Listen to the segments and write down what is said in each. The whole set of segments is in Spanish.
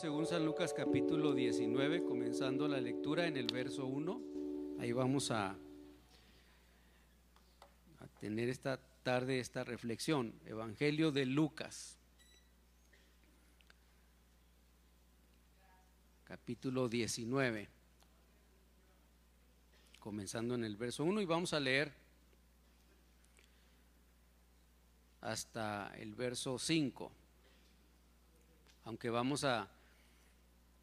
según San Lucas capítulo 19, comenzando la lectura en el verso 1. Ahí vamos a, a tener esta tarde esta reflexión. Evangelio de Lucas, capítulo 19, comenzando en el verso 1 y vamos a leer hasta el verso 5 aunque vamos a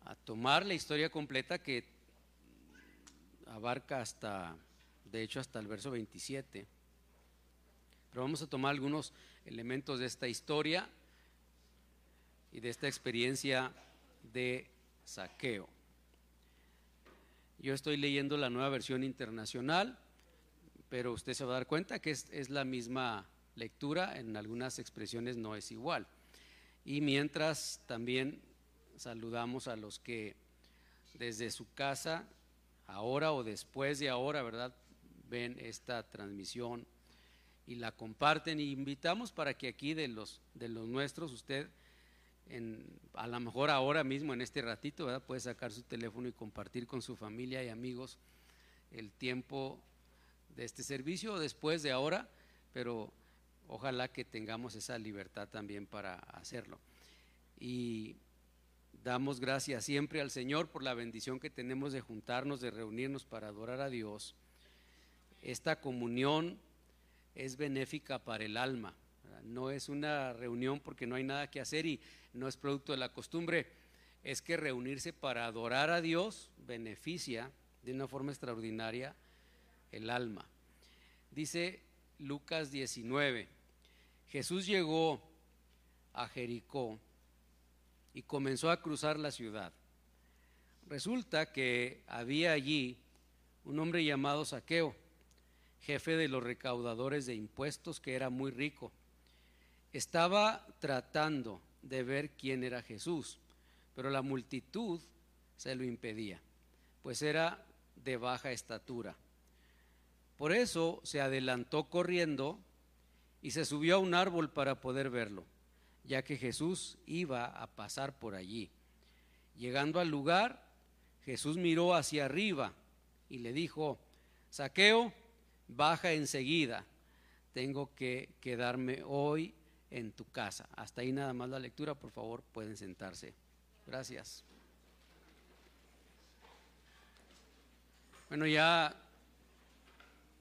a tomar la historia completa que abarca hasta, de hecho, hasta el verso 27. Pero vamos a tomar algunos elementos de esta historia y de esta experiencia de saqueo. Yo estoy leyendo la nueva versión internacional, pero usted se va a dar cuenta que es, es la misma lectura, en algunas expresiones no es igual. Y mientras también saludamos a los que desde su casa, ahora o después de ahora, ¿verdad? Ven esta transmisión y la comparten y invitamos para que aquí de los, de los nuestros usted a lo mejor ahora mismo en este ratito ¿verdad? puede sacar su teléfono y compartir con su familia y amigos el tiempo de este servicio o después de ahora, pero ojalá que tengamos esa libertad también para hacerlo. Y Damos gracias siempre al Señor por la bendición que tenemos de juntarnos, de reunirnos para adorar a Dios. Esta comunión es benéfica para el alma. No es una reunión porque no hay nada que hacer y no es producto de la costumbre. Es que reunirse para adorar a Dios beneficia de una forma extraordinaria el alma. Dice Lucas 19, Jesús llegó a Jericó y comenzó a cruzar la ciudad. Resulta que había allí un hombre llamado Saqueo, jefe de los recaudadores de impuestos, que era muy rico. Estaba tratando de ver quién era Jesús, pero la multitud se lo impedía, pues era de baja estatura. Por eso se adelantó corriendo y se subió a un árbol para poder verlo ya que Jesús iba a pasar por allí. Llegando al lugar, Jesús miró hacia arriba y le dijo, Saqueo, baja enseguida, tengo que quedarme hoy en tu casa. Hasta ahí nada más la lectura, por favor, pueden sentarse. Gracias. Bueno, ya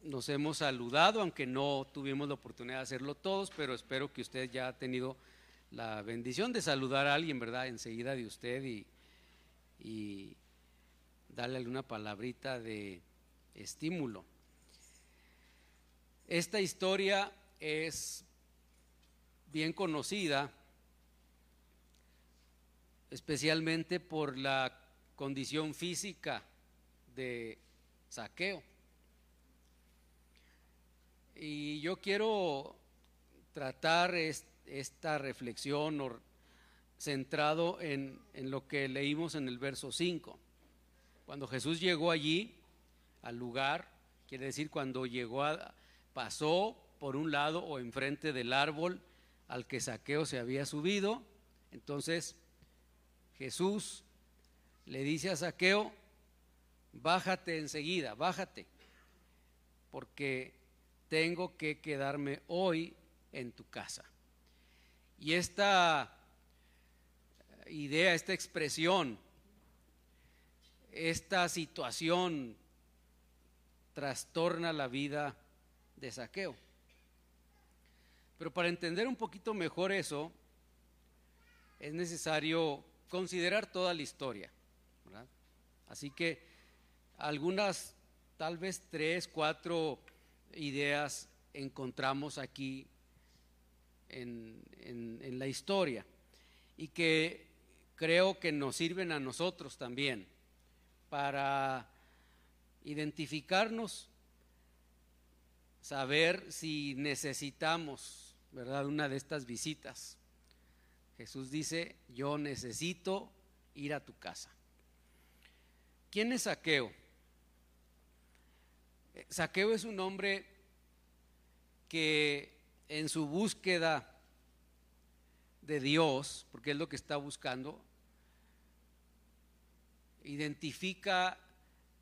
nos hemos saludado, aunque no tuvimos la oportunidad de hacerlo todos, pero espero que usted ya ha tenido la bendición de saludar a alguien, ¿verdad? Enseguida de usted y, darle alguna palabrita de estímulo. Esta historia es bien conocida, especialmente por la condición física de saqueo. Y yo quiero tratar este esta reflexión centrado en, lo que leímos en el verso 5. Cuando Jesús llegó allí, al lugar, quiere decir cuando llegó a, pasó por un lado o enfrente del árbol al que Saqueo se había subido, entonces Jesús le dice a Saqueo, bájate enseguida, bájate, porque tengo que quedarme hoy en tu casa. Y esta idea, esta expresión, esta situación trastorna la vida de saqueo. Pero para entender un poquito mejor eso, es necesario considerar toda la historia. Así que algunas, tal vez tres, cuatro ideas encontramos aquí en, la historia y que creo que nos sirven a nosotros también para identificarnos, saber si necesitamos, ¿verdad?, una de estas visitas. Jesús dice, yo necesito ir a tu casa. ¿Quién es Saqueo? Saqueo es un hombre que en su búsqueda de Dios, porque es lo que está buscando, identifica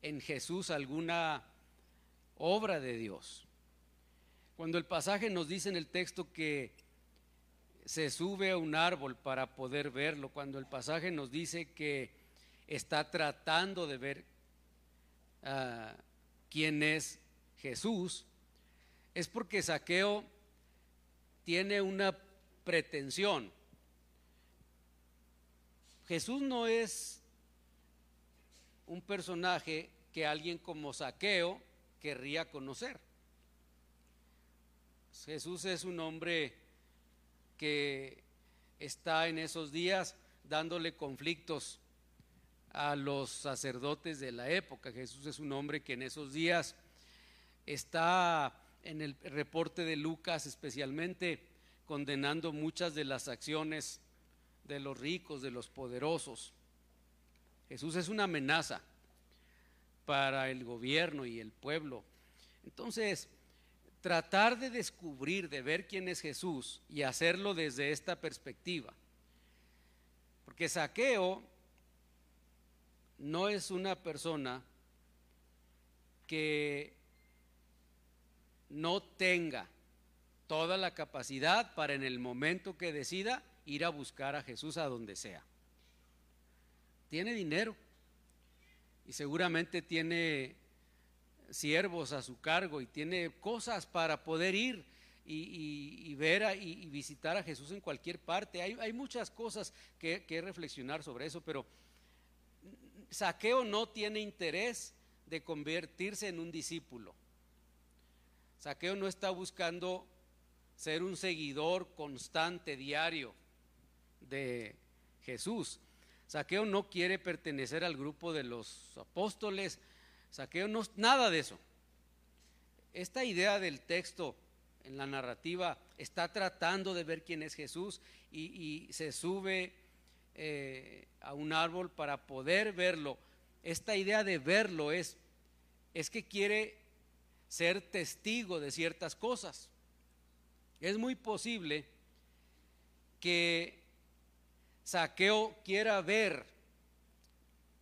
en Jesús alguna obra de Dios. Cuando el pasaje nos dice en el texto que se sube a un árbol para poder verlo, cuando el pasaje nos dice que está tratando de ver ah, quién es Jesús, es porque Saqueo tiene una pretensión. Jesús no es un personaje que alguien como Saqueo querría conocer. Jesús es un hombre que está en esos días dándole conflictos a los sacerdotes de la época. Jesús es un hombre que en esos días está en el reporte de Lucas especialmente condenando muchas de las acciones de los ricos, de los poderosos. Jesús es una amenaza para el gobierno y el pueblo. Entonces, tratar de descubrir, de ver quién es Jesús y hacerlo desde esta perspectiva. Porque Saqueo no es una persona que no tenga toda la capacidad para en el momento que decida ir a buscar a Jesús a donde sea. Tiene dinero y seguramente tiene siervos a su cargo y tiene cosas para poder ir y, ver y, visitar a Jesús en cualquier parte. Hay, muchas cosas que, que reflexionar sobre eso, pero Saqueo no tiene interés de convertirse en un discípulo. Saqueo no está buscando ser un seguidor constante, diario de Jesús. Saqueo no quiere pertenecer al grupo de los apóstoles. Saqueo no, nada de eso. Esta idea del texto en la narrativa está tratando de ver quién es Jesús y, se sube eh, a un árbol para poder verlo. Esta idea de verlo es, es que quiere ser testigo de ciertas cosas. Es muy posible que Saqueo quiera ver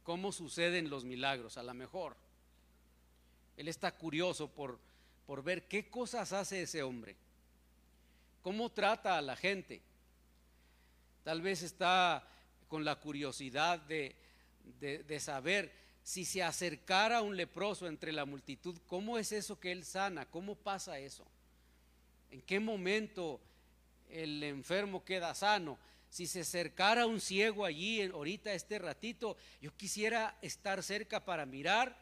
cómo suceden los milagros, a lo mejor. Él está curioso por, por ver qué cosas hace ese hombre, cómo trata a la gente. Tal vez está con la curiosidad de, de, saber si se acercara un leproso entre la multitud, ¿cómo es eso que él sana? ¿Cómo pasa eso? ¿En qué momento el enfermo queda sano? si se acercara un ciego allí ahorita este ratito, yo quisiera estar cerca para mirar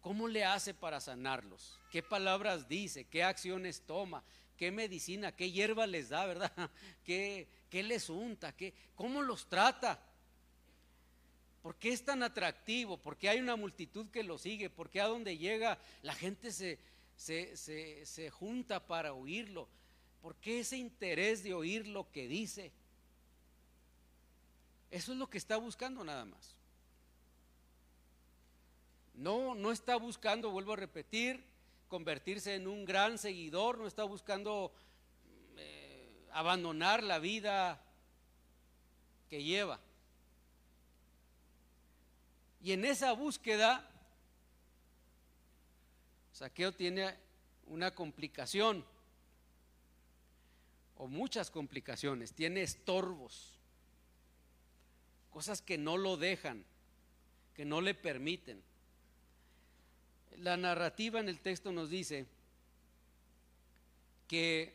cómo le hace para sanarlos, qué palabras dice, qué acciones toma, qué medicina, qué hierba les da, ¿verdad? ¿Qué, qué les unta? Qué, ¿Cómo los trata? ¿Por qué es tan atractivo? ¿Por qué hay una multitud que lo sigue? ¿Por qué a donde llega la gente se, se, se, se junta para oírlo? ¿Por qué ese interés de oír lo que dice? Eso es lo que está buscando nada más. No, no está buscando, vuelvo a repetir, convertirse en un gran seguidor, no está buscando eh, abandonar la vida que lleva. Y en esa búsqueda, Saqueo tiene una complicación, o muchas complicaciones, tiene estorbos cosas que no lo dejan, que no le permiten. La narrativa en el texto nos dice que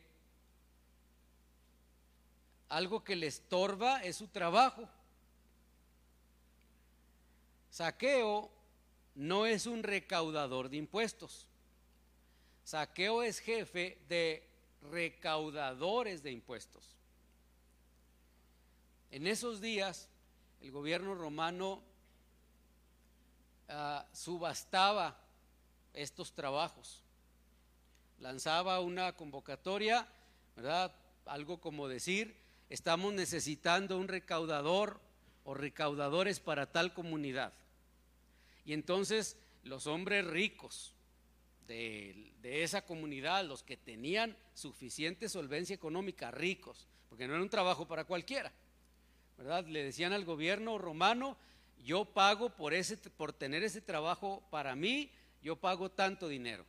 algo que le estorba es su trabajo. Saqueo no es un recaudador de impuestos. Saqueo es jefe de recaudadores de impuestos. En esos días el gobierno romano ah, subastaba estos trabajos, lanzaba una convocatoria, ¿verdad? Algo como decir, estamos necesitando un recaudador o recaudadores para tal comunidad. Y entonces los hombres ricos de, esa comunidad, los que tenían suficiente solvencia económica, ricos, porque no era un trabajo para cualquiera, le decían al gobierno romano, yo pago por, ese, por tener ese trabajo para mí, yo pago tanto dinero.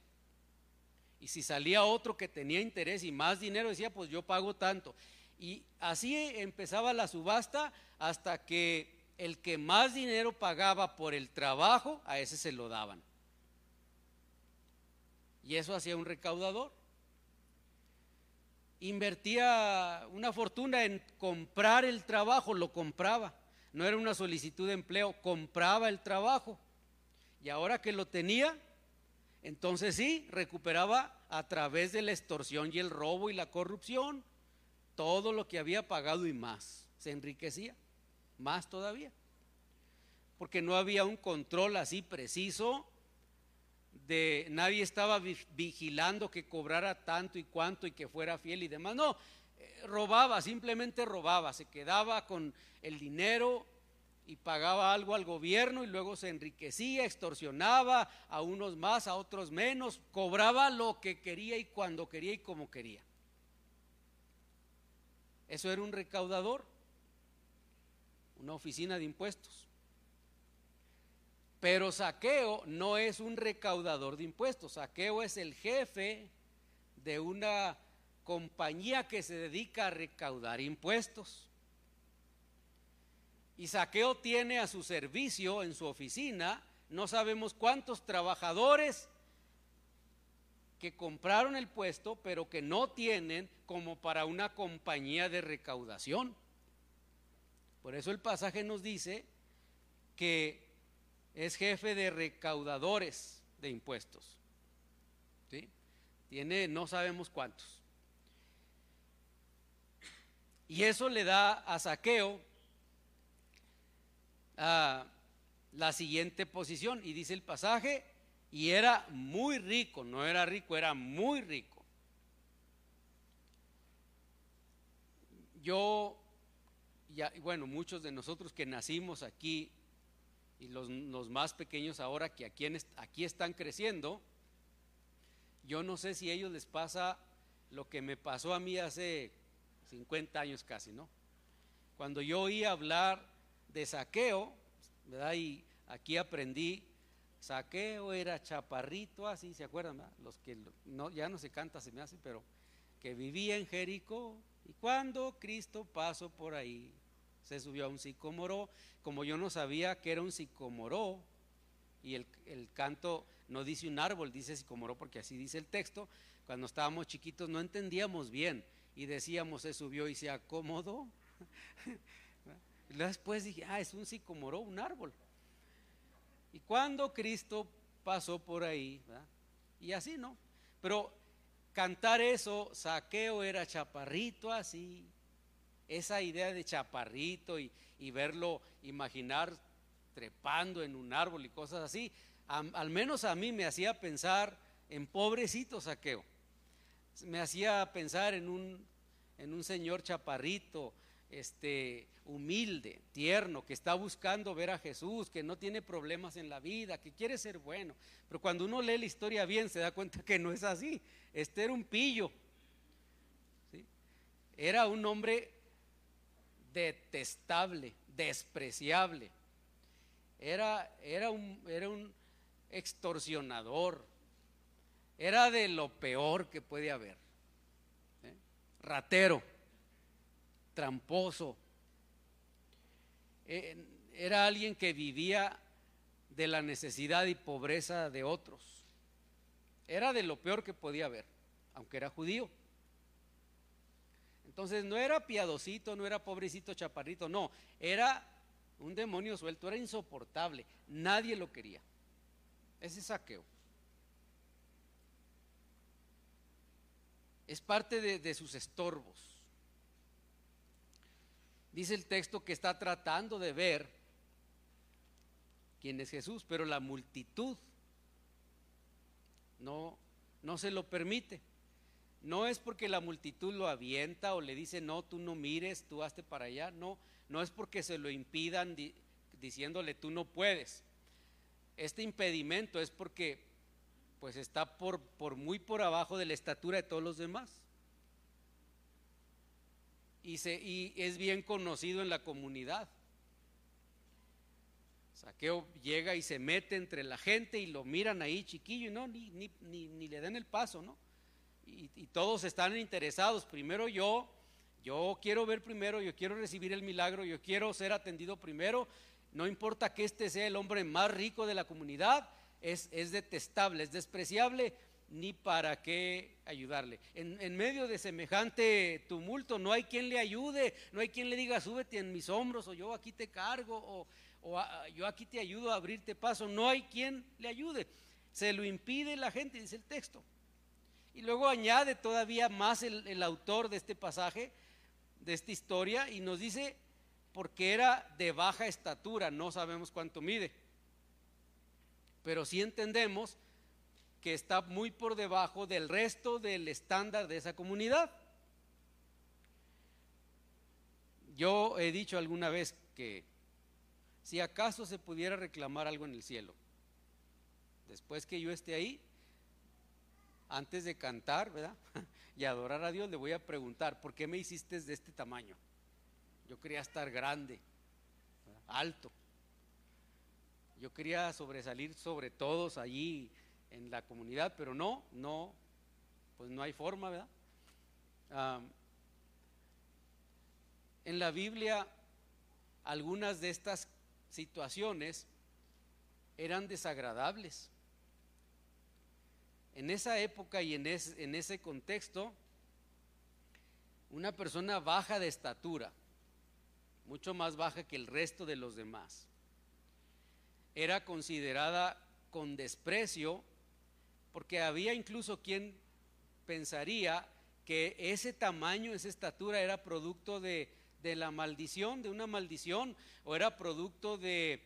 Y si salía otro que tenía interés y más dinero, decía, pues yo pago tanto. Y así empezaba la subasta hasta que el que más dinero pagaba por el trabajo, a ese se lo daban. Y eso hacía un recaudador. Invertía una fortuna en comprar el trabajo, lo compraba. No era una solicitud de empleo, compraba el trabajo. Y ahora que lo tenía, entonces sí, recuperaba a través de la extorsión y el robo y la corrupción todo lo que había pagado y más. Se enriquecía, más todavía. Porque no había un control así preciso de nadie estaba vigilando que cobrara tanto y cuánto y que fuera fiel y demás. No, eh, robaba, simplemente robaba, se quedaba con el dinero y pagaba algo al gobierno y luego se enriquecía, extorsionaba a unos más, a otros menos, cobraba lo que quería y cuando quería y como quería. Eso era un recaudador, una oficina de impuestos. Pero Saqueo no es un recaudador de impuestos, Saqueo es el jefe de una compañía que se dedica a recaudar impuestos. Y Saqueo tiene a su servicio en su oficina, no sabemos cuántos trabajadores que compraron el puesto, pero que no tienen como para una compañía de recaudación. Por eso el pasaje nos dice que es jefe de recaudadores de impuestos. Tiene no sabemos cuántos. Y eso le da a Saqueo la siguiente posición. Y dice el pasaje, y era muy rico, no era rico, era muy rico. Yo, ya, bueno, muchos de nosotros que nacimos aquí y los, más pequeños ahora que aquí, aquí están creciendo, yo no sé si a ellos les pasa lo que me pasó a mí hace 50 años casi, ¿no? Cuando yo oí hablar de saqueo, ¿verdad? Y aquí aprendí, saqueo era chaparrito, así, ¿se acuerdan? Los que no, ya no se canta, se me hace, pero que vivía en Jericó. Y cuando Cristo pasó por ahí, se subió a un sicomoro, como yo no sabía que era un sicomoro, y el, el canto no dice un árbol, dice sicomoro porque así dice el texto, cuando estábamos chiquitos no entendíamos bien y decíamos se subió y se acomodó. Después dije, ah, es un sicomoro, un árbol. Y cuando Cristo pasó por ahí, y así, ¿no? Pero cantar eso, saqueo era chaparrito así, esa idea de chaparrito y, verlo, imaginar trepando en un árbol y cosas así, al menos a mí me hacía pensar en pobrecito saqueo. Me hacía pensar en un, en un señor chaparrito, este, humilde, tierno, que está buscando ver a Jesús, que no tiene problemas en la vida, que quiere ser bueno. Pero cuando uno lee la historia bien se da cuenta que no es así. Este era un pillo. Era un hombre detestable, despreciable. Era, era, un, era un extorsionador. Era de lo peor que puede haber. ¿eh? Ratero tramposo. Eh, era alguien que vivía de la necesidad y pobreza de otros. Era de lo peor que podía haber, aunque era judío. Entonces no era piadosito, no era pobrecito chaparrito, no, era un demonio suelto, era insoportable, nadie lo quería. Ese saqueo. Es parte de sus estorbos. Dice el texto que está tratando de ver quién es Jesús, pero la multitud no, no se lo permite. No es porque la multitud lo avienta o le dice, no, tú no mires, tú hazte para allá. No, no es porque se lo impidan diciéndole, tú no puedes. Este impedimento es porque pues está por, muy por abajo de la estatura de todos los demás y, se, y es bien conocido en la comunidad. Saqueo llega y se mete entre la gente y lo miran ahí chiquillo y no, ni, ni, ni, le den el paso, ¿no? Y, todos están interesados. Primero yo, yo quiero ver primero, yo quiero recibir el milagro, yo quiero ser atendido primero. No importa que este sea el hombre más rico de la comunidad, es, es detestable, es despreciable, ni para qué ayudarle. En, medio de semejante tumulto no hay quien le ayude, no hay quien le diga súbete en mis hombros o yo aquí te cargo o, o a, yo aquí te ayudo a abrirte paso. No hay quien le ayude. Se lo impide la gente, dice el texto. Y luego añade todavía más el, autor de este pasaje, de esta historia, y nos dice, porque era de baja estatura, no sabemos cuánto mide. Pero sí entendemos que está muy por debajo del resto del estándar de esa comunidad. Yo he dicho alguna vez que si acaso se pudiera reclamar algo en el cielo, después que yo esté ahí, antes de cantar, ¿verdad? Y adorar a Dios, le voy a preguntar, ¿por qué me hiciste de este tamaño? Yo quería estar grande, alto. Yo quería sobresalir sobre todos allí en la comunidad, pero no, no, pues no hay forma, ¿verdad? en la Biblia, algunas de estas situaciones eran desagradables. En esa época y en, ese contexto, una persona baja de estatura, mucho más baja que el resto de los demás, era considerada con desprecio porque había incluso quien pensaría que ese tamaño, esa estatura era producto de, la maldición, de una maldición, o era producto de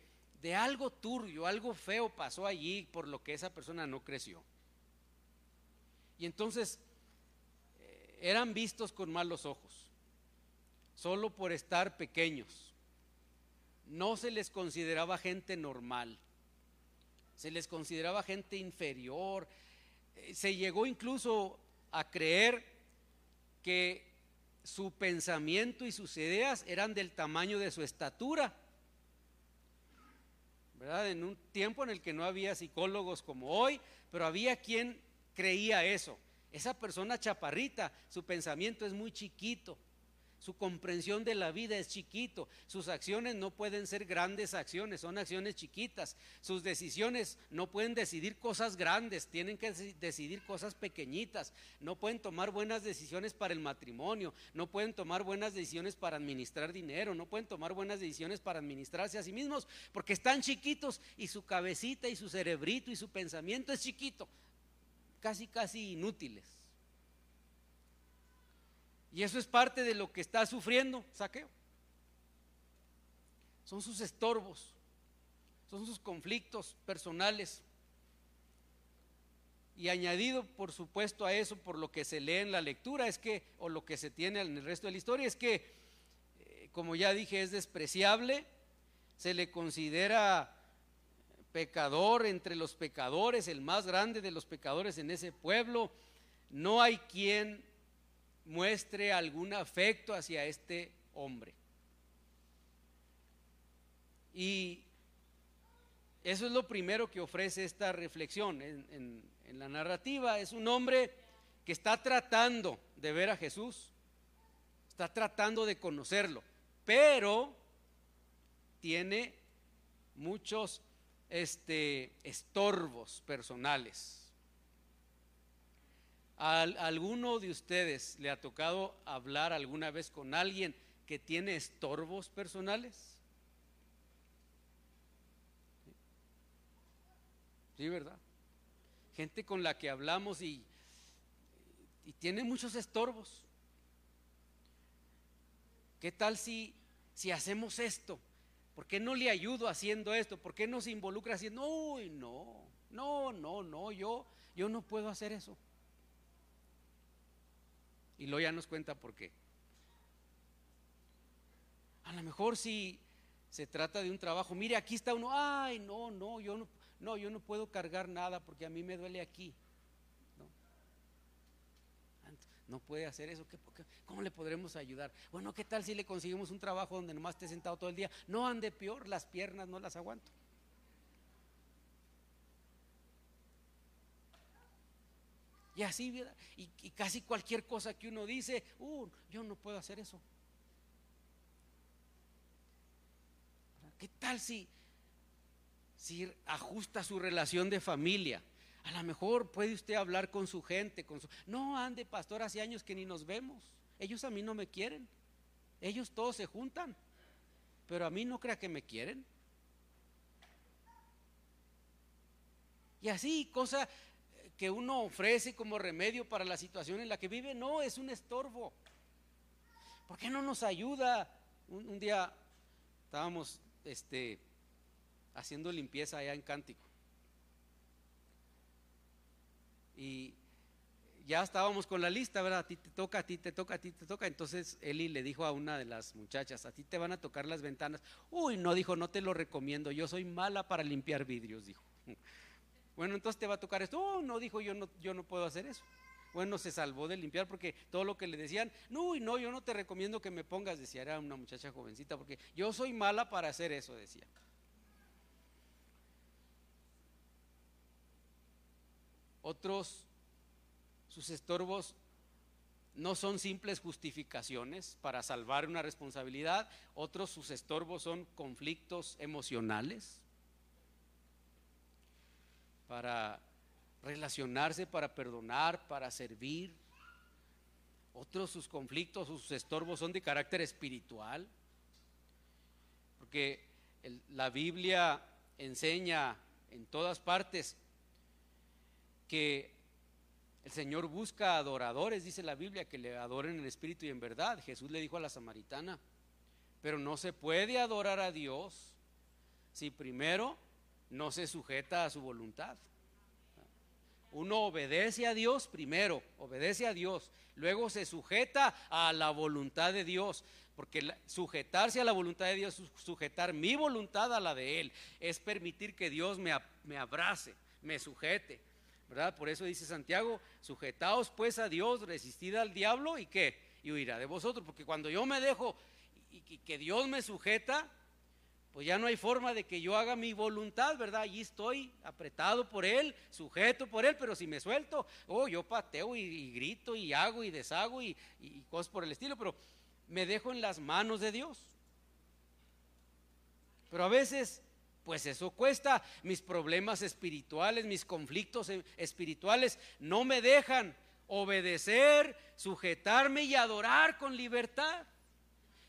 algo turbio, algo feo pasó allí por lo que esa persona no creció. Y entonces eh, eran vistos con malos ojos, solo por estar pequeños. No se les consideraba gente normal, se les consideraba gente inferior. Eh, se llegó incluso a creer que su pensamiento y sus ideas eran del tamaño de su estatura. ¿Verdad? En un tiempo en el que no había psicólogos como hoy, pero había quien creía eso. Esa persona chaparrita, su pensamiento es muy chiquito. Su comprensión de la vida es chiquito. Sus acciones no pueden ser grandes acciones, son acciones chiquitas. Sus decisiones no pueden decidir cosas grandes, tienen que decidir cosas pequeñitas. No pueden tomar buenas decisiones para el matrimonio, no pueden tomar buenas decisiones para administrar dinero, no pueden tomar buenas decisiones para administrarse a sí mismos, porque están chiquitos y su cabecita y su cerebrito y su pensamiento es chiquito, casi, casi inútiles. Y eso es parte de lo que está sufriendo Saqueo. Son sus estorbos, son sus conflictos personales. Y añadido, por supuesto, a eso, por lo que se lee en la lectura, es que, o lo que se tiene en el resto de la historia, es que, eh, como ya dije, es despreciable, se le considera pecador entre los pecadores, el más grande de los pecadores en ese pueblo. No hay quien muestre algún afecto hacia este hombre. Y eso es lo primero que ofrece esta reflexión en, la narrativa. Es un hombre que está tratando de ver a Jesús, está tratando de conocerlo, pero tiene muchos este, estorbos personales. ¿A alguno de ustedes le ha tocado hablar alguna vez con alguien que tiene estorbos personales? Sí, ¿verdad? Gente con la que hablamos y, y tiene muchos estorbos. ¿Qué tal si, si hacemos esto? ¿Por qué no le ayudo haciendo esto? ¿Por qué no se involucra haciendo? Uy, no, no, no, no, yo, yo no puedo hacer eso. Y luego ya nos cuenta por qué. A lo mejor si se trata de un trabajo, mire, aquí está uno, ay, no, no, yo no, no, yo no puedo cargar nada porque a mí me duele aquí no puede hacer eso, cómo le podremos ayudar? Bueno, ¿qué tal si le conseguimos un trabajo donde nomás esté sentado todo el día? No ande peor, las piernas no las aguanto. Y así, ¿verdad? Y, casi cualquier cosa que uno dice, uh, yo no puedo hacer eso. ¿Qué tal si, si ajusta su relación de familia? A lo mejor puede usted hablar con su gente, con su... No, ande, pastor, hace años que ni nos vemos. Ellos a mí no me quieren. Ellos todos se juntan. Pero a mí no crea que me quieren. Y así, cosa que uno ofrece como remedio para la situación en la que vive, no, es un estorbo. ¿Por qué no nos ayuda? Un, día estábamos este, haciendo limpieza allá en Cántico. Y ya estábamos con la lista, ¿verdad? A ti te toca, a ti te toca, a ti te toca. Entonces Eli le dijo a una de las muchachas, a ti te van a tocar las ventanas. Uy, no, dijo, no te lo recomiendo, yo soy mala para limpiar vidrios, dijo. Bueno, entonces te va a tocar esto. Oh, no, dijo, yo no, yo no puedo hacer eso. Bueno, se salvó de limpiar porque todo lo que le decían, no, no, yo no te recomiendo que me pongas, decía, era una muchacha jovencita, porque yo soy mala para hacer eso, decía. Otros, sus estorbos no son simples justificaciones para salvar una responsabilidad, otros sus estorbos son conflictos emocionales para relacionarse, para perdonar, para servir. Otros sus conflictos, sus estorbos son de carácter espiritual, porque la Biblia enseña en todas partes que el Señor busca adoradores, dice la Biblia, que le adoren en espíritu y en verdad. Jesús le dijo a la samaritana, pero no se puede adorar a Dios si primero no se sujeta a su voluntad. Uno obedece a Dios primero, obedece a Dios, luego se sujeta a la voluntad de Dios, porque sujetarse a la voluntad de Dios, sujetar mi voluntad a la de Él, es permitir que Dios me, me abrace, me sujete, ¿verdad? Por eso dice Santiago, sujetaos pues a Dios, resistid al diablo y qué, y huirá de vosotros, porque cuando yo me dejo y que Dios me sujeta, pues ya no hay forma de que yo haga mi voluntad, ¿verdad? Allí estoy apretado por Él, sujeto por Él, pero si me suelto, oh, yo pateo y, grito y hago y deshago y, y, cosas por el estilo, pero me dejo en las manos de Dios. Pero a veces, pues eso cuesta, mis problemas espirituales, mis conflictos espirituales no me dejan obedecer, sujetarme y adorar con libertad.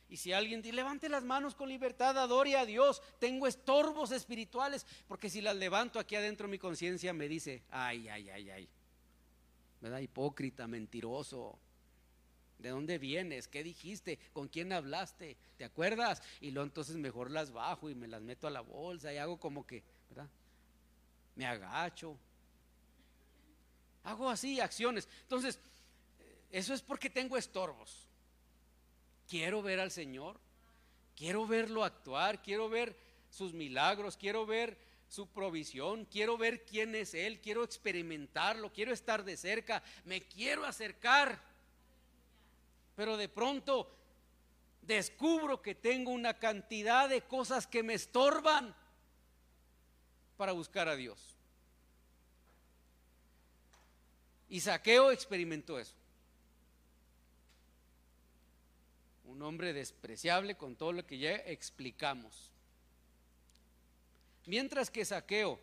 Y si alguien dice, levante las manos con libertad, adore a Dios, tengo estorbos espirituales, porque si las levanto aquí adentro mi conciencia me dice, ay, ay, ay, ay, ¿verdad? Hipócrita, mentiroso. ¿De dónde vienes? ¿Qué dijiste? ¿Con quién hablaste? ¿Te acuerdas? Y luego entonces mejor las bajo y me las meto a la bolsa y hago como que, ¿verdad? Me agacho. Hago así acciones. Entonces, eso es porque tengo estorbos. Quiero ver al Señor, quiero verlo actuar, quiero ver sus milagros, quiero ver su provisión, quiero ver quién es Él, quiero experimentarlo, quiero estar de cerca, me quiero acercar. Pero de pronto descubro que tengo una cantidad de cosas que me estorban para buscar a Dios. Y Saqueo experimentó eso. un hombre despreciable con todo lo que ya explicamos. Mientras que Saqueo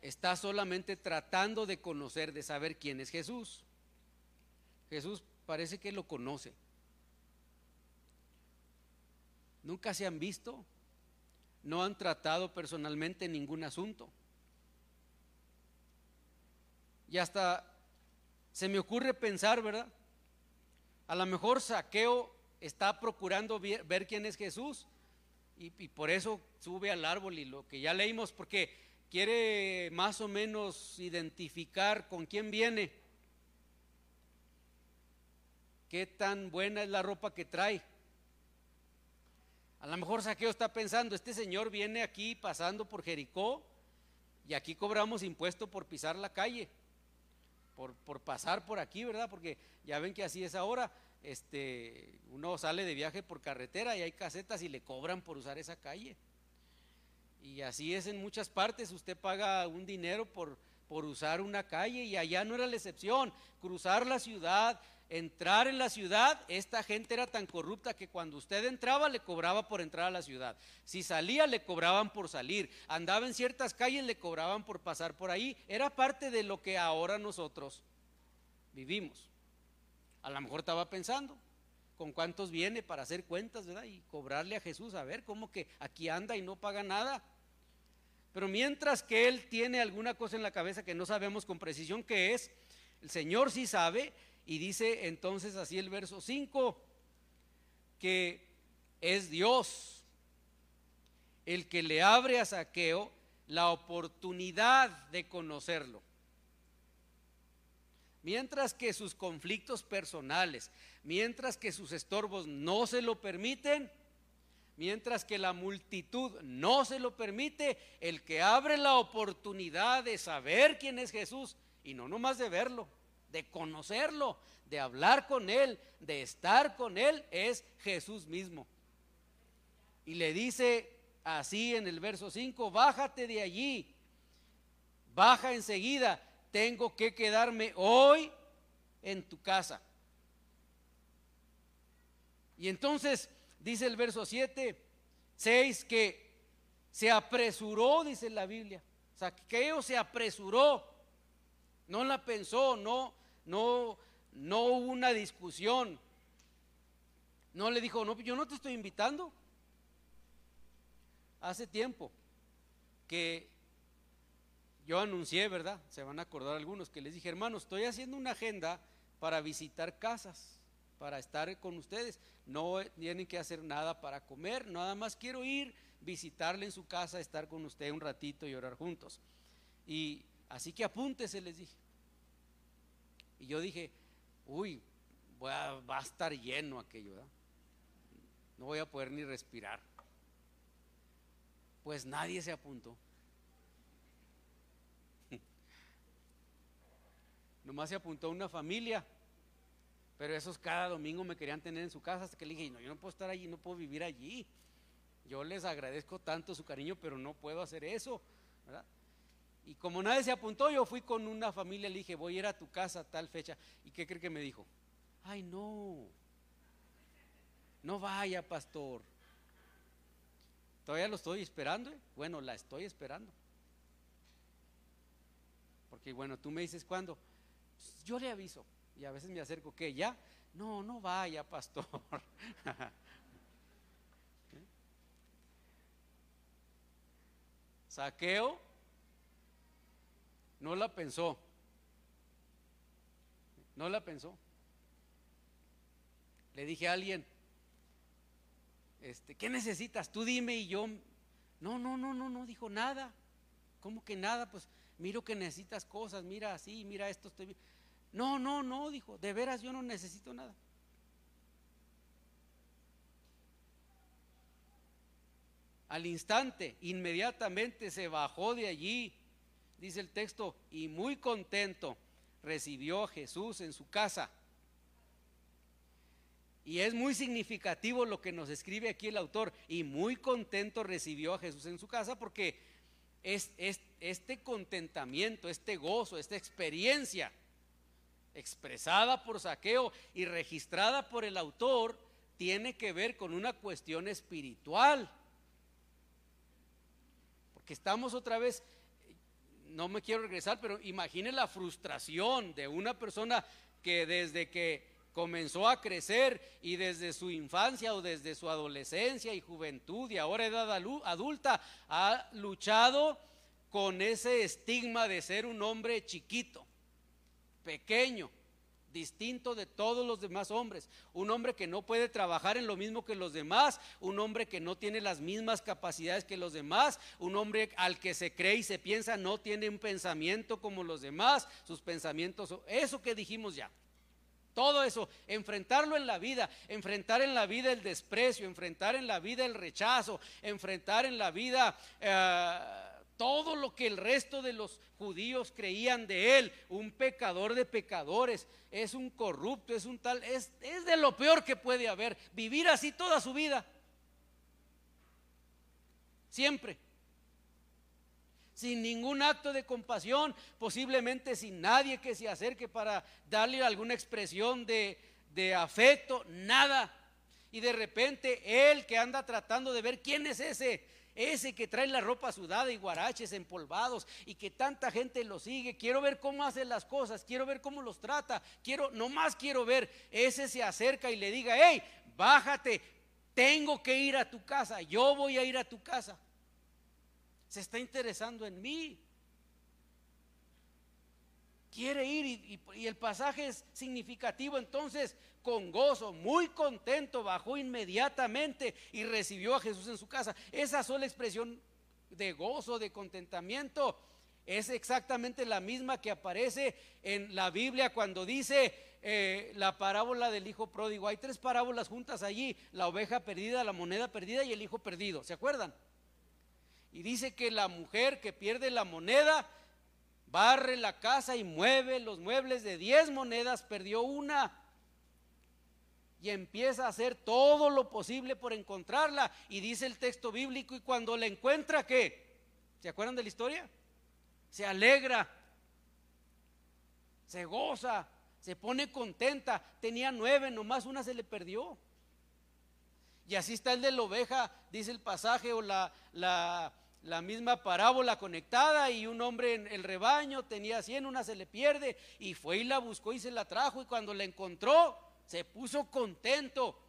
está solamente tratando de conocer, de saber quién es Jesús. Jesús parece que lo conoce. Nunca se han visto, no han tratado personalmente ningún asunto. Y hasta se me ocurre pensar, ¿verdad? A lo mejor Saqueo está procurando ver, quién es Jesús y, por eso sube al árbol y lo que ya leímos, porque quiere más o menos identificar con quién viene, qué tan buena es la ropa que trae. A lo mejor Saqueo está pensando, este señor viene aquí pasando por Jericó y aquí cobramos impuesto por pisar la calle por, pasar por aquí, ¿verdad? Porque ya ven que así es ahora. Este, uno sale de viaje por carretera y hay casetas y le cobran por usar esa calle. Y así es en muchas partes, usted paga un dinero por, por usar una calle y allá no era la excepción. Cruzar la ciudad, entrar en la ciudad, esta gente era tan corrupta que cuando usted entraba le cobraba por entrar a la ciudad. Si salía le cobraban por salir. Andaba en ciertas calles le cobraban por pasar por ahí. Era parte de lo que ahora nosotros vivimos. A lo mejor estaba pensando con cuántos viene para hacer cuentas, ¿verdad? Y cobrarle a Jesús, a ver, cómo que aquí anda y no paga nada. Pero mientras que él tiene alguna cosa en la cabeza que no sabemos con precisión qué es, el Señor sí sabe y dice entonces así el verso 5, que es Dios el que le abre a Saqueo la oportunidad de conocerlo. Mientras que sus conflictos personales, mientras que sus estorbos no se lo permiten, mientras que la multitud no se lo permite, el que abre la oportunidad de saber quién es Jesús y no nomás de verlo, de conocerlo, de hablar con Él, de estar con Él, es Jesús mismo. Y le dice así en el verso 5, bájate de allí, baja enseguida, tengo que quedarme hoy en tu casa. Y entonces dice el verso 7, 6 que se apresuró, dice la Biblia. Saqueo se apresuró, no la pensó, no, no, no hubo una discusión. No le dijo, no, yo no te estoy invitando. Hace tiempo que yo anuncié, ¿verdad? Se van a acordar algunos que les dije, hermanos, estoy haciendo una agenda para visitar casas, para estar con ustedes. No tienen que hacer nada para comer, nada más quiero ir, visitarle en su casa, estar con usted un ratito y orar juntos. Y así que apúntese, les dije. Y yo dije, uy, va a estar lleno aquello, ¿verdad? No voy a poder ni respirar. Pues nadie se apuntó. Nomás se apuntó una familia, pero esos cada domingo me querían tener en su casa hasta que le dije, no, yo no puedo estar allí, no puedo vivir allí. Yo les agradezco tanto su cariño, pero no puedo hacer eso, ¿verdad? Y como nadie se apuntó, yo fui con una familia, le dije, voy a ir a tu casa a tal fecha. ¿Y qué cree que me dijo? Ay, no, no vaya, pastor. Todavía lo estoy esperando. Bueno, la estoy esperando. Porque bueno, tú me dices cuándo. Yo le aviso. Y a veces me acerco, ¿qué? ¿Ya? No, no vaya, pastor. ¿Eh? Saqueo no la pensó. No la pensó. Le dije a alguien, este, ¿qué necesitas? Tú dime y yo. No, no, no, no, no dijo nada. ¿Cómo que nada? Pues miro que necesitas cosas, mira así, mira esto, bien. No, no, no, dijo, de veras yo no necesito nada. Al instante, inmediatamente se bajó de allí dice el texto, y muy contento recibió a Jesús en su casa. Y es muy significativo lo que nos escribe aquí el autor, y muy contento recibió a Jesús en su casa porque es, este contentamiento, este gozo, esta experiencia expresada por Saqueo y registrada por el autor, tiene que ver con una cuestión espiritual. Porque estamos otra vez no me quiero regresar, pero imagine la frustración de una persona que desde que comenzó a crecer y desde su infancia o desde su adolescencia y juventud y ahora edad adulta ha luchado con ese estigma de ser un hombre chiquito, pequeño, distinto de todos los demás hombres, un hombre que no puede trabajar en lo mismo que los demás, un hombre que no tiene las mismas capacidades que los demás, un hombre al que se cree y se piensa no tiene un pensamiento como los demás, sus pensamientos, eso que dijimos ya. Todo eso, enfrentarlo en la vida, enfrentar en la vida el desprecio, enfrentar en la vida el rechazo, enfrentar en la vida eh, todo lo que el resto de los judíos creían de él, un pecador de pecadores, es un corrupto, es un tal, es, es de lo peor que puede haber, vivir así toda su vida, siempre. sin ningún acto de compasión, posiblemente sin nadie que se acerque para darle alguna expresión de, de afecto, nada. Y de repente él que anda tratando de ver quién es ese, ese que trae la ropa sudada y guaraches empolvados y que tanta gente lo sigue, quiero ver cómo hace las cosas, quiero ver cómo los trata, quiero, nomás quiero ver, ese se acerca y le diga, hey, bájate, tengo que ir a tu casa, yo voy a ir a tu casa se está interesando en mí. Quiere ir y, el pasaje es significativo. Entonces, con gozo, muy contento, bajó inmediatamente y recibió a Jesús en su casa. Esa sola expresión de gozo, de contentamiento, es exactamente la misma que aparece en la Biblia cuando dice eh, la parábola del hijo pródigo. Hay tres parábolas juntas allí, la oveja perdida, la moneda perdida y el hijo perdido. ¿Se acuerdan? Y dice que la mujer que pierde la moneda barre la casa y mueve los muebles de 10 monedas, perdió una. Y empieza a hacer todo lo posible por encontrarla. Y dice el texto bíblico, y cuando la encuentra, ¿qué? ¿Se acuerdan de la historia? Se alegra, se goza, se pone contenta. Tenía nueve, nomás una se le perdió. Y así está el de la oveja, dice el pasaje, o la, la misma parábola conectada y un hombre en el rebaño tenía 100, una se le pierde y fue y la buscó y se la trajo y cuando la encontró se puso contento.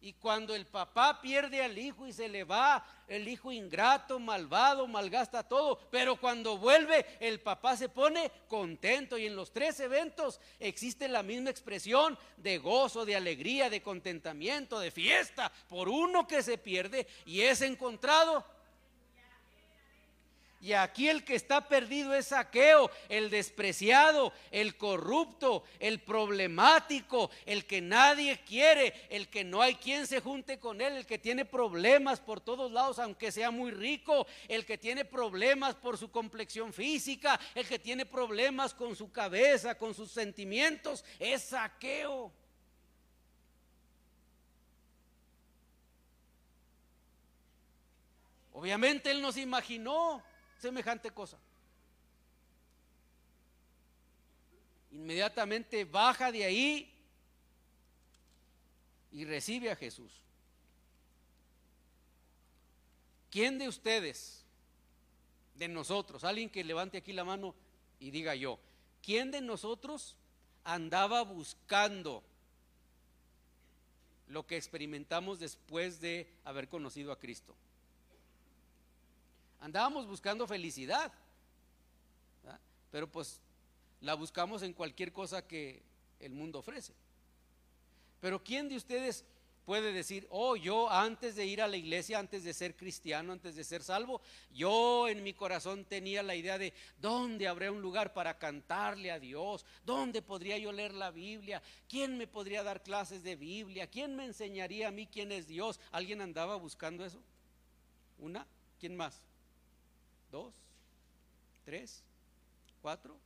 Y cuando el papá pierde al hijo y se le va, el hijo ingrato, malvado, malgasta todo, pero cuando vuelve el papá se pone contento y en los tres eventos existe la misma expresión de gozo, de alegría, de contentamiento, de fiesta por uno que se pierde y es encontrado y aquí el que está perdido es saqueo, el despreciado, el corrupto, el problemático, el que nadie quiere, el que no hay quien se junte con él, el que tiene problemas por todos lados, aunque sea muy rico, el que tiene problemas por su complexión física, el que tiene problemas con su cabeza, con sus sentimientos, es saqueo. Obviamente él nos imaginó semejante cosa. Inmediatamente baja de ahí y recibe a Jesús. ¿Quién de ustedes, de nosotros, alguien que levante aquí la mano y diga yo, ¿quién de nosotros andaba buscando lo que experimentamos después de haber conocido a Cristo? Andábamos buscando felicidad, pero pues la buscamos en cualquier cosa que el mundo ofrece. Pero ¿quién de ustedes puede decir, oh, yo antes de ir a la iglesia, antes de ser cristiano, antes de ser salvo, yo en mi corazón tenía la idea de dónde habría un lugar para cantarle a Dios, dónde podría yo leer la Biblia, quién me podría dar clases de Biblia, quién me enseñaría a mí quién es Dios. ¿Alguien andaba buscando eso? ¿Una? ¿Quién más? Dos, tres, cuatro.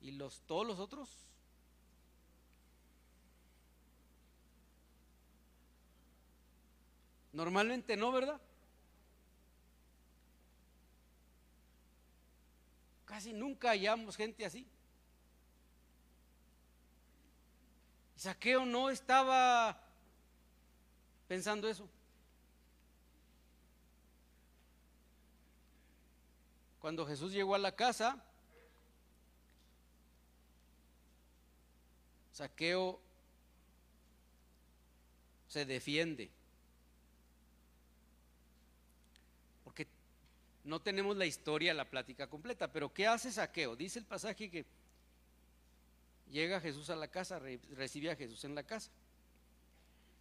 ¿Y los, todos los otros? Normalmente no, ¿verdad? Casi nunca hallamos gente así. Saqueo no estaba pensando eso. Cuando Jesús llegó a la casa, Saqueo se defiende. Porque no tenemos la historia, la plática completa. Pero ¿qué hace Saqueo? Dice el pasaje que llega Jesús a la casa, recibe a Jesús en la casa.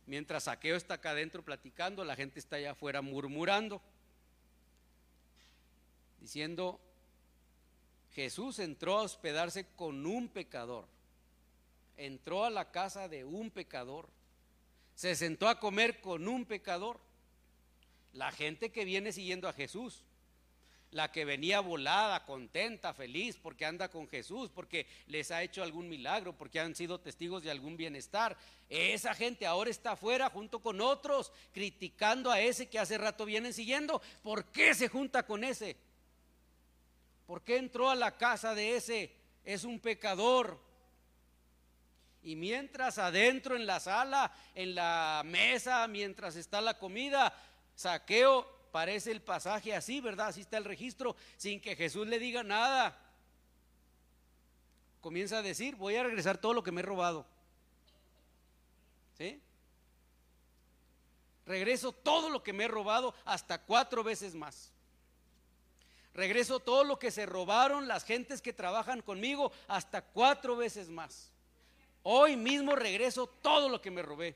Mientras Saqueo está acá adentro platicando, la gente está allá afuera murmurando diciendo, Jesús entró a hospedarse con un pecador, entró a la casa de un pecador, se sentó a comer con un pecador. La gente que viene siguiendo a Jesús la que venía volada, contenta, feliz, porque anda con Jesús, porque les ha hecho algún milagro, porque han sido testigos de algún bienestar. Esa gente ahora está afuera junto con otros, criticando a ese que hace rato vienen siguiendo. ¿Por qué se junta con ese? ¿Por qué entró a la casa de ese? Es un pecador. Y mientras adentro en la sala, en la mesa, mientras está la comida, saqueo parece el pasaje así, ¿verdad? Así está el registro, sin que Jesús le diga nada. Comienza a decir, voy a regresar todo lo que me he robado. ¿Sí? Regreso todo lo que me he robado hasta cuatro veces más. Regreso todo lo que se robaron las gentes que trabajan conmigo hasta cuatro veces más. Hoy mismo regreso todo lo que me robé.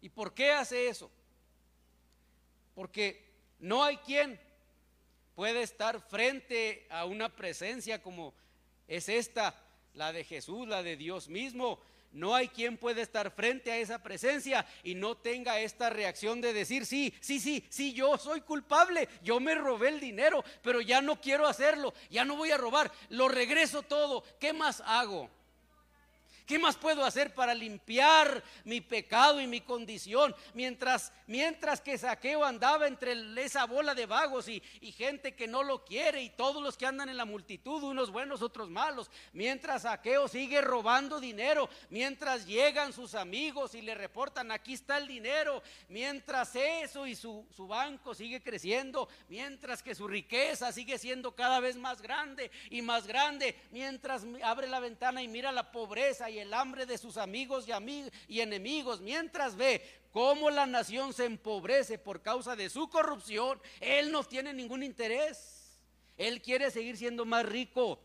¿Y por qué hace eso? Porque no hay quien puede estar frente a una presencia como es esta, la de Jesús, la de Dios mismo. No hay quien puede estar frente a esa presencia y no tenga esta reacción de decir, sí, sí, sí, sí, yo soy culpable, yo me robé el dinero, pero ya no quiero hacerlo, ya no voy a robar, lo regreso todo, ¿qué más hago? ¿Qué más puedo hacer para limpiar mi pecado y mi condición? Mientras, mientras que Saqueo andaba entre esa bola de vagos y, gente que no lo quiere y todos los que andan en la multitud, unos buenos, otros malos. Mientras Saqueo sigue robando dinero, mientras llegan sus amigos y le reportan, aquí está el dinero. Mientras eso y su, su banco sigue creciendo, mientras que su riqueza sigue siendo cada vez más grande y más grande. Mientras abre la ventana y mira la pobreza y el hambre de sus amigos y, enemigos, mientras ve cómo la nación se empobrece por causa de su corrupción, él no tiene ningún interés. Él quiere seguir siendo más rico.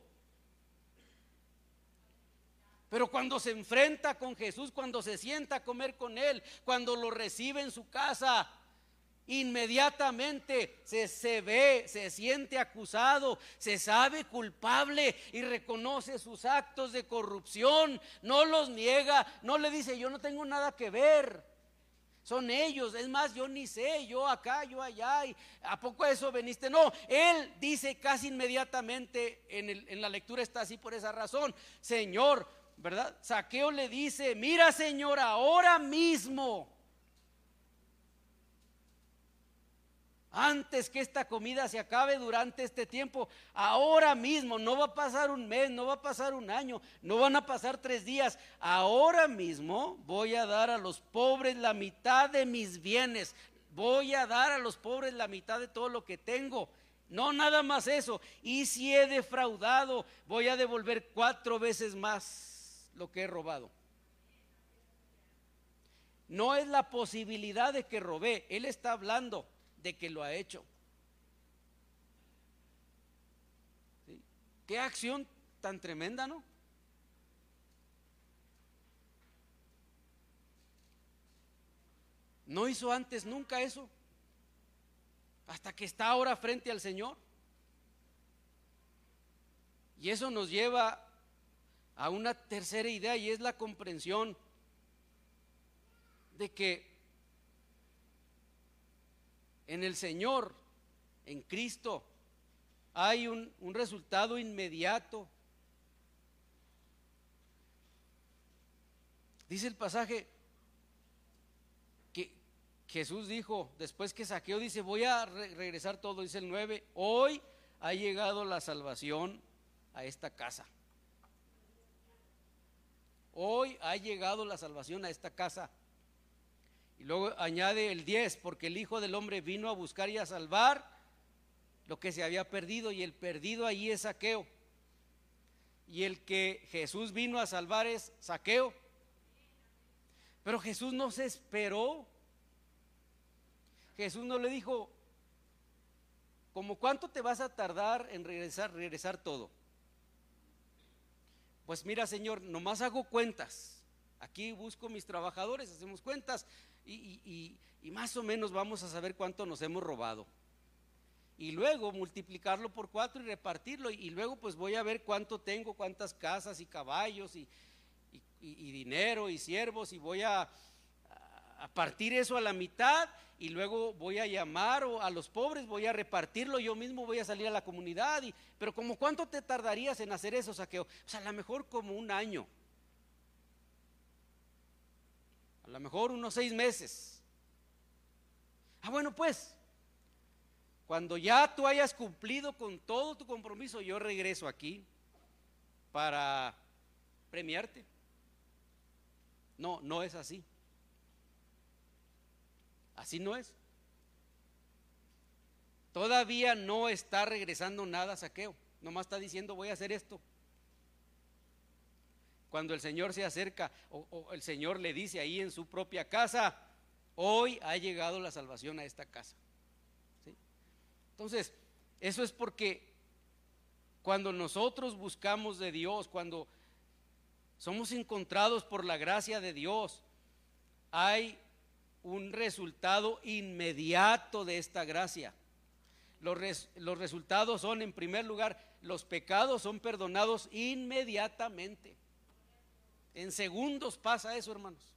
Pero cuando se enfrenta con Jesús, cuando se sienta a comer con Él, cuando lo recibe en su casa, inmediatamente se, se, ve, se siente acusado, se sabe culpable y reconoce sus actos de corrupción, no los niega, no le dice yo no tengo nada que ver. Son ellos, es más, yo ni sé, yo acá, yo allá, y a poco eso veniste. No, él dice casi inmediatamente, en, el, en la lectura está así por esa razón, Señor, ¿verdad? Saqueo le dice, mira Señor, ahora mismo antes que esta comida se acabe durante este tiempo, ahora mismo, no va a pasar un mes, no va a pasar un año, no van a pasar tres días, ahora mismo voy a dar a los pobres la mitad de mis bienes, voy a dar a los pobres la mitad de todo lo que tengo. No nada más eso, y si he defraudado, voy a devolver cuatro veces más lo que he robado. No es la posibilidad de que robé, Él está hablando de que lo ha hecho. Qué acción tan tremenda, ¿no? No hizo antes nunca eso. Hasta que está ahora frente al Señor. Y eso nos lleva a una tercera idea y es la comprensión de que en el Señor, en Cristo, hay un, resultado inmediato. Dice el pasaje que Jesús dijo, después que saqueó, dice, voy a regresar todo, dice el 9, hoy ha llegado la salvación a esta casa. Hoy ha llegado la salvación a esta casa. Y luego añade el 10, porque el Hijo del Hombre vino a buscar y a salvar lo que se había perdido, y el perdido ahí es saqueo. Y el que Jesús vino a salvar es saqueo. Pero Jesús no se esperó. Jesús no le dijo, ¿como cuánto te vas a tardar en regresar, regresar todo? Pues mira, Señor, nomás hago cuentas. Aquí busco mis trabajadores, hacemos cuentas y, más o menos vamos a saber cuánto nos hemos robado. Y luego multiplicarlo por cuatro y repartirlo. Y, luego pues voy a ver cuánto tengo, cuántas casas y caballos y, dinero y siervos y voy a, partir eso a la mitad y luego voy a llamar a los pobres, voy a repartirlo, yo mismo voy a salir a la comunidad. Y, pero como cuánto te tardarías en hacer eso, saqueo? O sea, a lo mejor como un año. A lo mejor unos seis meses. Ah, bueno, pues, cuando ya tú hayas cumplido con todo tu compromiso, yo regreso aquí para premiarte. No, no es así. Así no es. Todavía no está regresando nada saqueo. Nomás está diciendo voy a hacer esto. Cuando el Señor se acerca o, el Señor le dice ahí en su propia casa, hoy ha llegado la salvación a esta casa. Entonces, eso es porque cuando nosotros buscamos de Dios, cuando somos encontrados por la gracia de Dios, hay un resultado inmediato de esta gracia. Los, resultados son, en primer lugar, los pecados son perdonados inmediatamente. En segundos pasa eso, hermanos.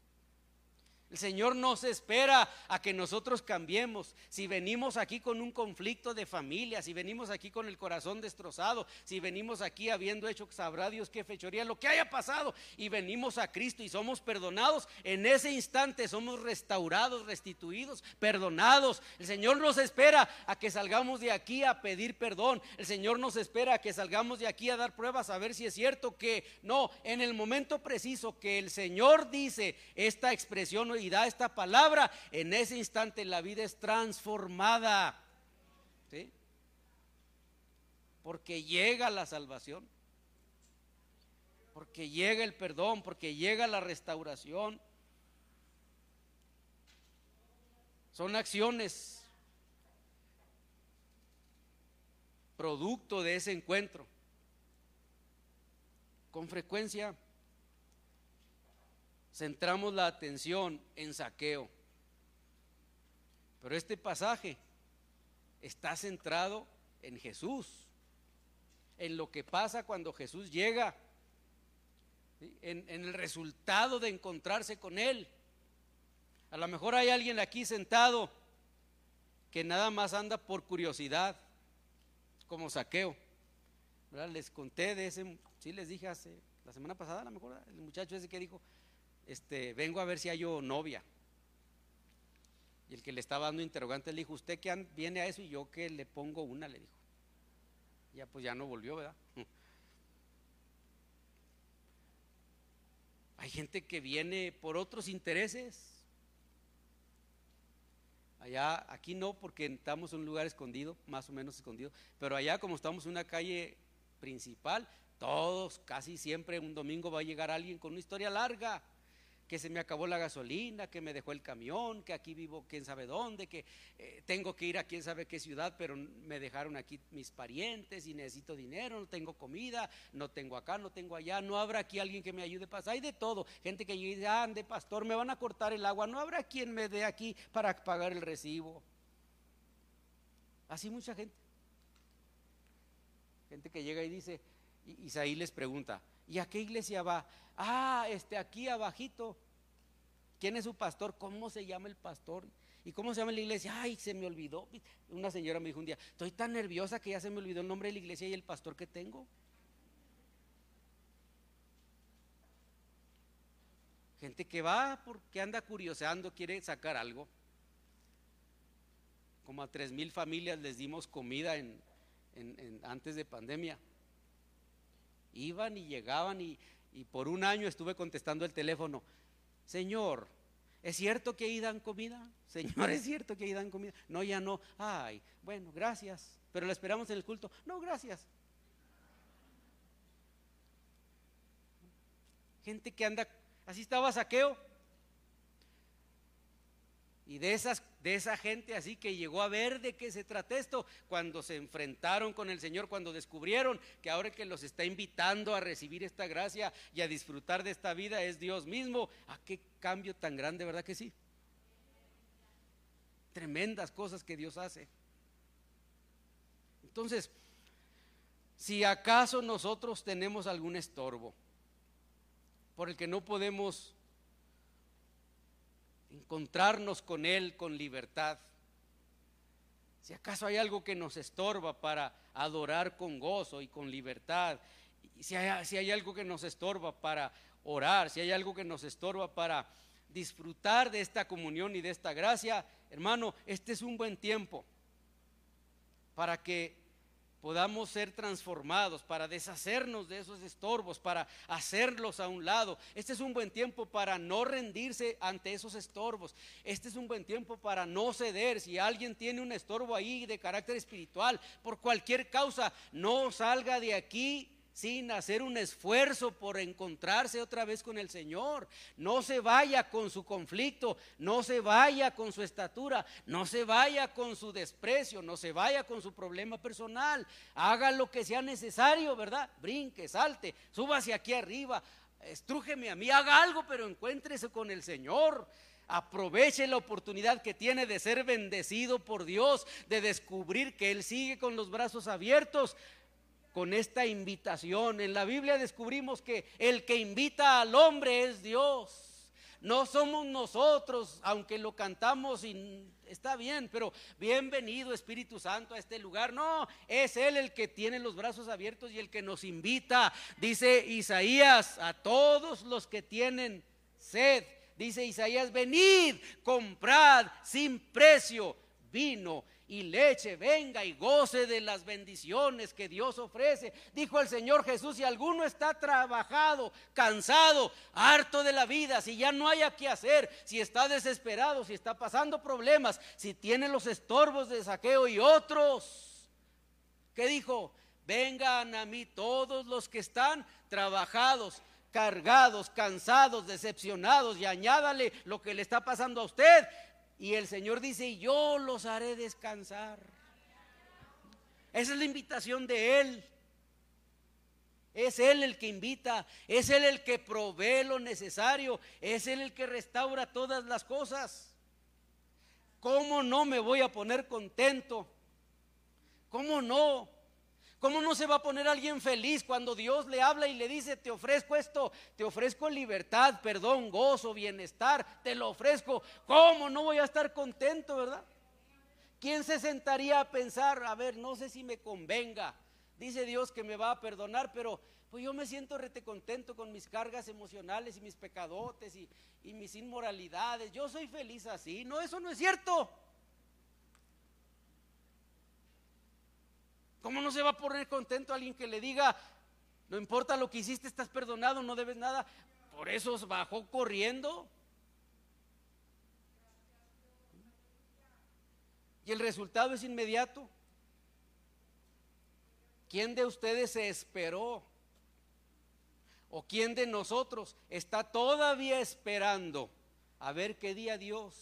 El Señor no se espera a que nosotros cambiemos. Si venimos aquí con un conflicto de familia, si venimos aquí con el corazón destrozado, si venimos aquí habiendo hecho, sabrá Dios qué fechoría, lo que haya pasado, y venimos a Cristo y somos perdonados, en ese instante somos restaurados, restituidos, perdonados. El Señor nos espera a que salgamos de aquí a pedir perdón. El Señor nos espera a que salgamos de aquí a dar pruebas a ver si es cierto que no, en el momento preciso que el Señor dice esta expresión da esta palabra, en ese instante la vida es transformada. ¿Sí? Porque llega la salvación, porque llega el perdón, porque llega la restauración. Son acciones producto de ese encuentro. Con frecuencia centramos la atención en saqueo. Pero este pasaje está centrado en Jesús, en lo que pasa cuando Jesús llega, en, el resultado de encontrarse con Él. A lo mejor hay alguien aquí sentado que nada más anda por curiosidad, como saqueo. Les conté de ese, sí les dije hace, la semana pasada, a lo mejor el muchacho ese que dijo, este, vengo a ver si hay yo novia. Y el que le estaba dando interrogante le dijo, ¿usted que viene a eso? Y yo que le pongo una, le dijo. Ya pues ya no volvió, ¿verdad? Hay gente que viene por otros intereses. Allá, aquí no, porque estamos en un lugar escondido, más o menos escondido, pero allá como estamos en una calle principal, todos, casi siempre un domingo va a llegar alguien con una historia larga que se me acabó la gasolina, que me dejó el camión, que aquí vivo quién sabe dónde, que eh, tengo que ir a quién sabe qué ciudad, pero me dejaron aquí mis parientes y necesito dinero, no tengo comida, no tengo acá, no tengo allá, no habrá aquí alguien que me ayude a pasar. Hay de todo, gente que dice, ande pastor, me van a cortar el agua, no habrá quien me dé aquí para pagar el recibo. Así mucha gente. Gente que llega y dice, Isaí les pregunta, ¿y a qué iglesia va? Ah, este, aquí abajito. ¿Quién es su pastor? ¿Cómo se llama el pastor? ¿Y cómo se llama la iglesia? Ay, se me olvidó. Una señora me dijo un día, estoy tan nerviosa que ya se me olvidó el nombre de la iglesia y el pastor que tengo. Gente que va porque anda curioseando, quiere sacar algo. Como a tres mil familias les dimos comida en, antes de pandemia. Iban y llegaban y y por un año estuve contestando el teléfono, Señor, ¿es cierto que ahí dan comida? Señor, ¿es cierto que ahí dan comida? No, ya no. Ay, bueno, gracias. Pero la esperamos en el culto. No, gracias. Gente que anda, así estaba saqueo. Y de, esas, de esa gente así que llegó a ver de qué se trata esto, cuando se enfrentaron con el Señor, cuando descubrieron que ahora que los está invitando a recibir esta gracia y a disfrutar de esta vida es Dios mismo, ¿a qué cambio tan grande, verdad que sí? Tremendas cosas que Dios hace. Entonces, si acaso nosotros tenemos algún estorbo por el que no podemos encontrarnos con Él con libertad. Si acaso hay algo que nos estorba para adorar con gozo y con libertad, si hay, si hay algo que nos estorba para orar, si hay algo que nos estorba para disfrutar de esta comunión y de esta gracia, hermano, este es un buen tiempo para que podamos ser transformados, para deshacernos de esos estorbos, para hacerlos a un lado. Este es un buen tiempo para no rendirse ante esos estorbos. Este es un buen tiempo para no ceder. Si alguien tiene un estorbo ahí de carácter espiritual, por cualquier causa, no salga de aquí sin hacer un esfuerzo por encontrarse otra vez con el Señor. No se vaya con su conflicto, no se vaya con su estatura, no se vaya con su desprecio, no se vaya con su problema personal. Haga lo que sea necesario, ¿verdad? Brinque, salte, súbase aquí arriba, estrújeme a mí, haga algo, pero encuéntrese con el Señor. Aproveche la oportunidad que tiene de ser bendecido por Dios, de descubrir que Él sigue con los brazos abiertos con esta invitación. En la Biblia descubrimos que el que invita al hombre es Dios. No somos nosotros, aunque lo cantamos y está bien, pero bienvenido Espíritu Santo a este lugar. No, es Él el que tiene los brazos abiertos y el que nos invita. Dice Isaías, a todos los que tienen sed. Dice Isaías, venid, comprad sin precio vino y leche, venga y goce de las bendiciones que Dios ofrece. Dijo el Señor Jesús, si alguno está trabajado, cansado, harto de la vida, si ya no haya que hacer, si está desesperado, si está pasando problemas, si tiene los estorbos de saqueo y otros, ¿qué dijo? Vengan a mí todos los que están trabajados cargados, cansados, decepcionados y añádale lo que le está pasando a usted y el Señor dice, yo los haré descansar. Esa es la invitación de Él. Es Él el que invita, es Él el que provee lo necesario, es Él el que restaura todas las cosas. ¿Cómo no me voy a poner contento? ¿Cómo no? ¿Cómo no se va a poner alguien feliz cuando Dios le habla y le dice, te ofrezco esto, te ofrezco libertad, perdón, gozo, bienestar, te lo ofrezco? ¿Cómo no voy a estar contento, verdad? ¿Quién se sentaría a pensar, a ver, no sé si me convenga? Dice Dios que me va a perdonar, pero pues yo me siento rete contento con mis cargas emocionales y mis pecadotes y, y mis inmoralidades. Yo soy feliz así. No, eso no es cierto. ¿Cómo no se va a poner contento alguien que le diga, no importa lo que hiciste, estás perdonado, no debes nada? Por eso bajó corriendo. Y el resultado es inmediato. ¿Quién de ustedes se esperó? ¿O quién de nosotros está todavía esperando a ver qué día Dios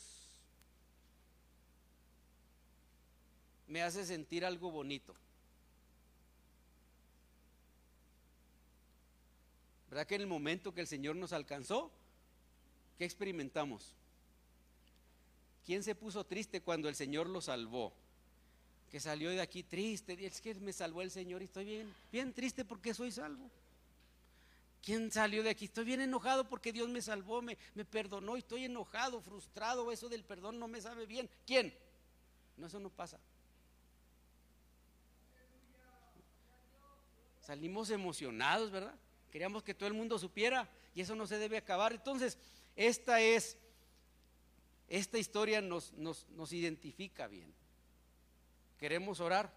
me hace sentir algo bonito? ¿Verdad que en el momento que el Señor nos alcanzó, ¿qué experimentamos? ¿Quién se puso triste cuando el Señor lo salvó? Que salió de aquí triste, es que me salvó el Señor y estoy bien, bien triste porque soy salvo. ¿Quién salió de aquí? Estoy bien enojado porque Dios me salvó, me, me perdonó y estoy enojado, frustrado, eso del perdón no me sabe bien. ¿Quién? No, eso no pasa. Salimos emocionados, ¿verdad? Queríamos que todo el mundo supiera y eso no se debe acabar. Entonces, esta es, esta historia nos, nos, nos identifica bien. Queremos orar.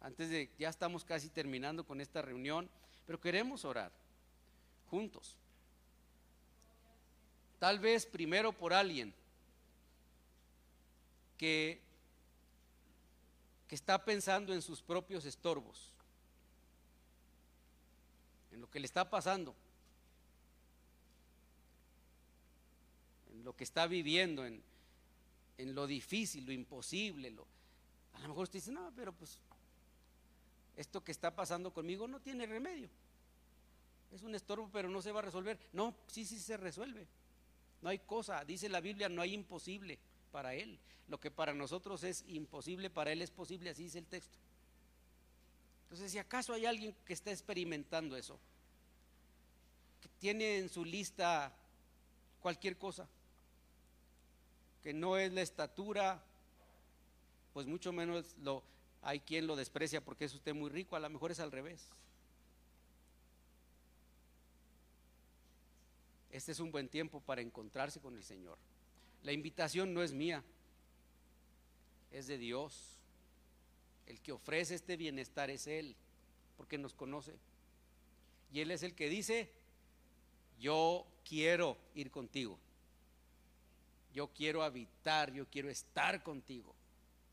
Antes de, ya estamos casi terminando con esta reunión, pero queremos orar juntos. Tal vez primero por alguien que, que está pensando en sus propios estorbos en lo que le está pasando, en lo que está viviendo, en, lo difícil, lo imposible. Lo, a lo mejor usted dice, no, pero pues esto que está pasando conmigo no tiene remedio. Es un estorbo, pero no se va a resolver. No, sí, sí se resuelve. No hay cosa, dice la Biblia, no hay imposible para Él. Lo que para nosotros es imposible, para Él es posible, así dice el texto. Entonces, si acaso hay alguien que está experimentando eso, que tiene en su lista cualquier cosa, que no es la estatura, pues mucho menos lo, hay quien lo desprecia porque es usted muy rico, a lo mejor es al revés. Este es un buen tiempo para encontrarse con el Señor. La invitación no es mía, es de Dios. El que ofrece este bienestar es Él, porque nos conoce. Y Él es el que dice, yo quiero ir contigo. Yo quiero habitar, yo quiero estar contigo.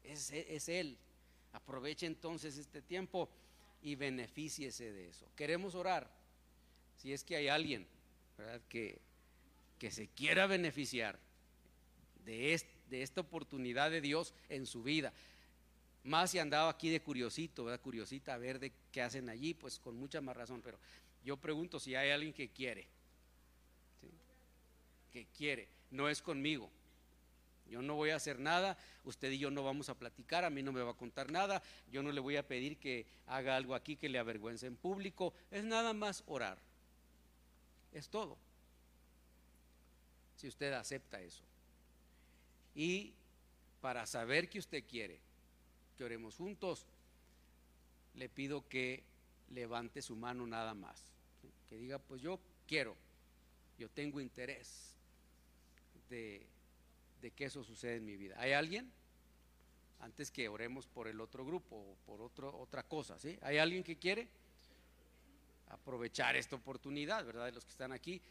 Es, es Él. Aproveche entonces este tiempo y benefíciese de eso. Queremos orar. Si es que hay alguien que, que se quiera beneficiar de, de esta oportunidad de Dios en su vida. Más si andaba aquí de curiosito, ¿verdad? Curiosita a ver de qué hacen allí, pues con mucha más razón. Pero yo pregunto si hay alguien que quiere, que quiere, no es conmigo. Yo no voy a hacer nada, usted y yo no vamos a platicar, a mí no me va a contar nada, yo no le voy a pedir que haga algo aquí que le avergüence en público, es nada más orar. Es todo. Si usted acepta eso. Y para saber que usted quiere que oremos juntos, le pido que levante su mano nada más. Que diga, pues yo quiero, yo tengo interés de, de que eso suceda en mi vida. ¿Hay alguien? Antes que oremos por el otro grupo o por otro, otra cosa, ¿sí? ¿Hay alguien que quiere? aprovechar esta oportunidad, ¿verdad? De los que están aquí.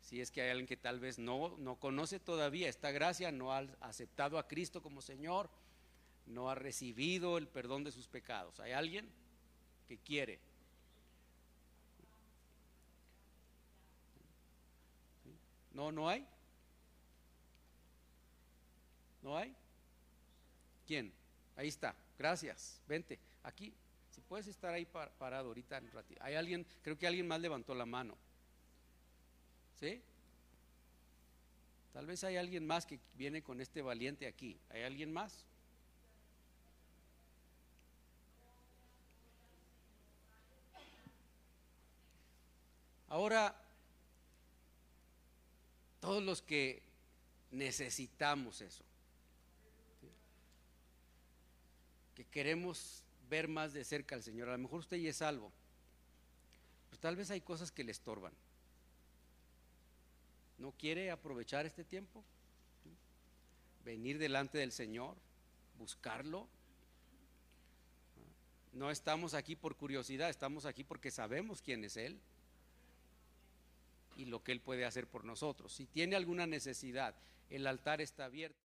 Si es que hay alguien que tal vez no, no conoce todavía esta gracia, no ha aceptado a Cristo como Señor, no ha recibido el perdón de sus pecados. ¿Hay alguien que quiere? No, no hay. ¿No hay? ¿Quién? Ahí está. Gracias. Vente. Aquí. Si puedes estar ahí parado ahorita un ratito. Hay alguien, creo que alguien más levantó la mano. ¿Sí? Tal vez hay alguien más que viene con este valiente aquí. ¿Hay alguien más? Ahora, todos los que necesitamos eso, que queremos ver más de cerca al Señor. A lo mejor usted ya es salvo, pero tal vez hay cosas que le estorban. ¿No quiere aprovechar este tiempo? Venir delante del Señor, buscarlo. No estamos aquí por curiosidad, estamos aquí porque sabemos quién es Él y lo que Él puede hacer por nosotros. Si tiene alguna necesidad, el altar está abierto.